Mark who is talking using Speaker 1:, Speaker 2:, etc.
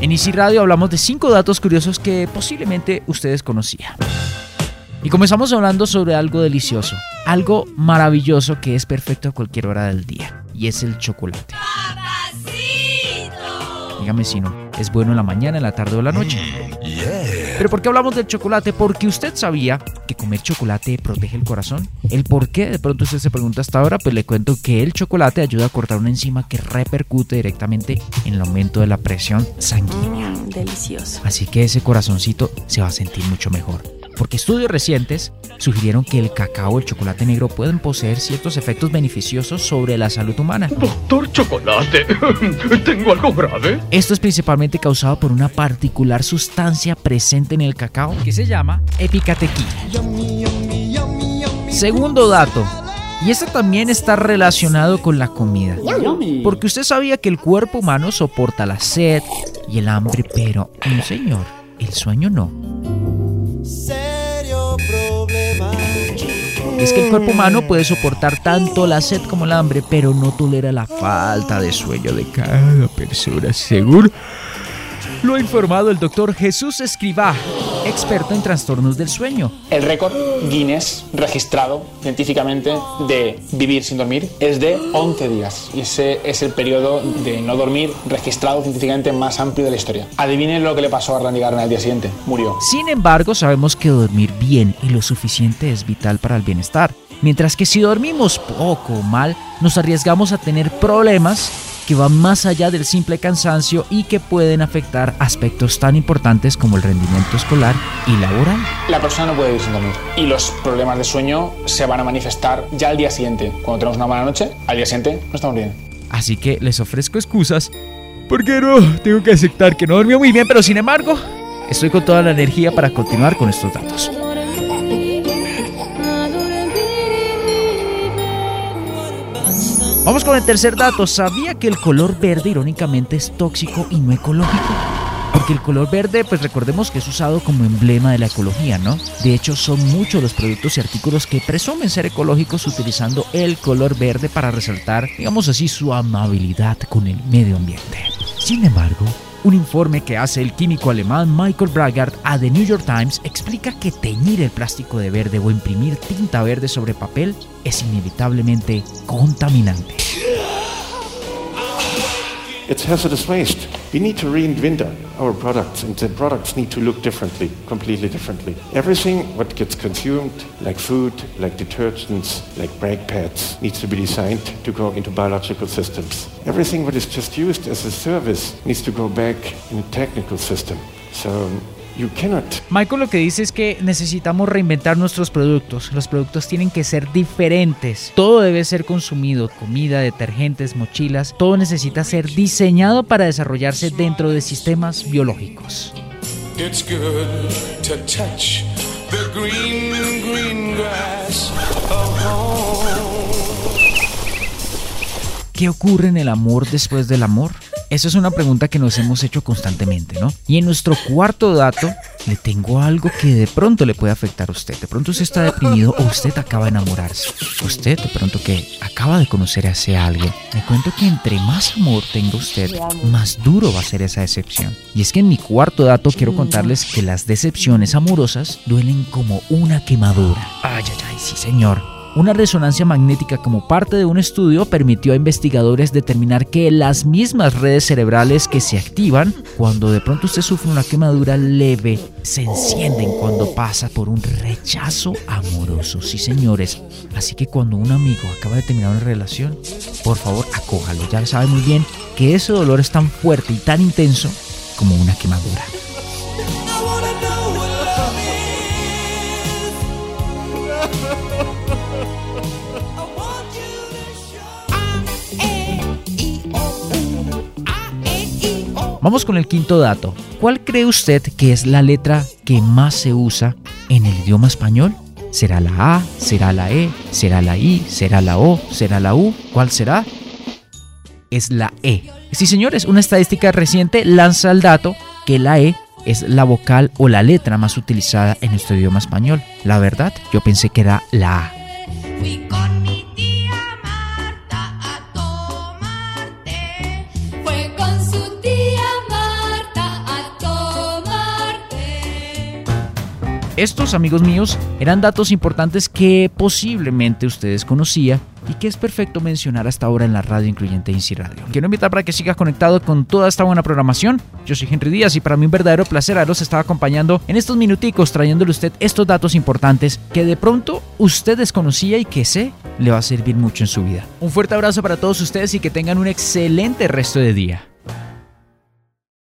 Speaker 1: En Easy Radio hablamos de 5 datos curiosos que posiblemente ustedes conocían. Y comenzamos hablando sobre algo delicioso, algo maravilloso que es perfecto a cualquier hora del día, y es el chocolate. Dígame si no, es bueno en la mañana, en la tarde o en la noche. Pero ¿por qué hablamos del chocolate? Porque usted sabía que comer chocolate protege el corazón. ¿El por qué? De pronto usted se pregunta hasta ahora, pues le cuento que el chocolate ayuda a cortar una enzima que repercute directamente en el aumento de la presión sanguínea.
Speaker 2: Mm, delicioso.
Speaker 1: Así que ese corazoncito se va a sentir mucho mejor porque estudios recientes sugirieron que el cacao o el chocolate negro pueden poseer ciertos efectos beneficiosos sobre la salud humana.
Speaker 3: Doctor Chocolate, ¿tengo algo grave?
Speaker 1: Esto es principalmente causado por una particular sustancia presente en el cacao que se llama epicatequina. Segundo dato. Y esto también está relacionado con la comida. Porque usted sabía que el cuerpo humano soporta la sed y el hambre, pero no señor, el sueño no. Es que el cuerpo humano puede soportar tanto la sed como el hambre, pero no tolera la falta de sueño de cada persona, según lo ha informado el doctor Jesús Escribá, experto en trastornos del sueño.
Speaker 4: El récord Guinness registrado científicamente de vivir sin dormir es de 11 días. Y ese es el periodo de no dormir registrado científicamente más amplio de la historia. Adivinen lo que le pasó a Randy Garner al día siguiente. Murió.
Speaker 1: Sin embargo, sabemos que dormir bien y lo suficiente es vital para el bienestar. Mientras que si dormimos poco o mal, nos arriesgamos a tener problemas que van más allá del simple cansancio y que pueden afectar aspectos tan importantes como el rendimiento escolar y laboral.
Speaker 4: La persona no puede vivir sin dormir y los problemas de sueño se van a manifestar ya al día siguiente. Cuando tenemos una mala noche, al día siguiente no estamos bien.
Speaker 1: Así que les ofrezco excusas porque no tengo que aceptar que no dormí muy bien, pero sin embargo, estoy con toda la energía para continuar con estos datos. Vamos con el tercer dato. ¿Sabía que el color verde irónicamente es tóxico y no ecológico? Porque el color verde, pues recordemos que es usado como emblema de la ecología, ¿no? De hecho, son muchos los productos y artículos que presumen ser ecológicos utilizando el color verde para resaltar, digamos así, su amabilidad con el medio ambiente. Sin embargo, un informe que hace el químico alemán Michael Bragard a The New York Times explica que teñir el plástico de verde o imprimir tinta verde sobre papel es inevitablemente contaminante.
Speaker 5: We need to reinvent our products, and the products need to look differently, completely differently. Everything what gets consumed, like food, like detergents, like brake pads, needs to be designed to go into biological systems. Everything what is just used as a service needs to go back in a technical system. So You cannot.
Speaker 1: Michael lo que dice es que necesitamos reinventar nuestros productos. Los productos tienen que ser diferentes. Todo debe ser consumido, comida, detergentes, mochilas. Todo necesita ser diseñado para desarrollarse dentro de sistemas biológicos. It's good to touch the green, green grass ¿Qué ocurre en el amor después del amor? Esa es una pregunta que nos hemos hecho constantemente, ¿no? Y en nuestro cuarto dato le tengo algo que de pronto le puede afectar a usted. De pronto usted está deprimido o usted acaba de enamorarse. Usted de pronto que acaba de conocer a ese alguien. Me cuento que entre más amor tenga usted, más duro va a ser esa decepción. Y es que en mi cuarto dato quiero contarles que las decepciones amorosas duelen como una quemadura. Ay, ay, ay, sí señor. Una resonancia magnética como parte de un estudio permitió a investigadores determinar que las mismas redes cerebrales que se activan cuando de pronto usted sufre una quemadura leve se encienden cuando pasa por un rechazo amoroso. Sí, señores. Así que cuando un amigo acaba de terminar una relación, por favor, acójalo. Ya sabe muy bien que ese dolor es tan fuerte y tan intenso como una quemadura. Vamos con el quinto dato. ¿Cuál cree usted que es la letra que más se usa en el idioma español? ¿Será la A? ¿Será la E? ¿Será la I? ¿Será la O? ¿Será la U? ¿Cuál será? Es la E. Sí, señores, una estadística reciente lanza el dato que la E es la vocal o la letra más utilizada en nuestro idioma español. La verdad, yo pensé que era la A. Estos, amigos míos, eran datos importantes que posiblemente ustedes conocían y que es perfecto mencionar hasta ahora en la radio incluyente Inci Radio. Quiero invitar para que sigas conectado con toda esta buena programación. Yo soy Henry Díaz y para mí un verdadero placer haberos estado acompañando en estos minuticos trayéndole a usted estos datos importantes que de pronto usted desconocía y que sé le va a servir mucho en su vida. Un fuerte abrazo para todos ustedes y que tengan un excelente resto de día.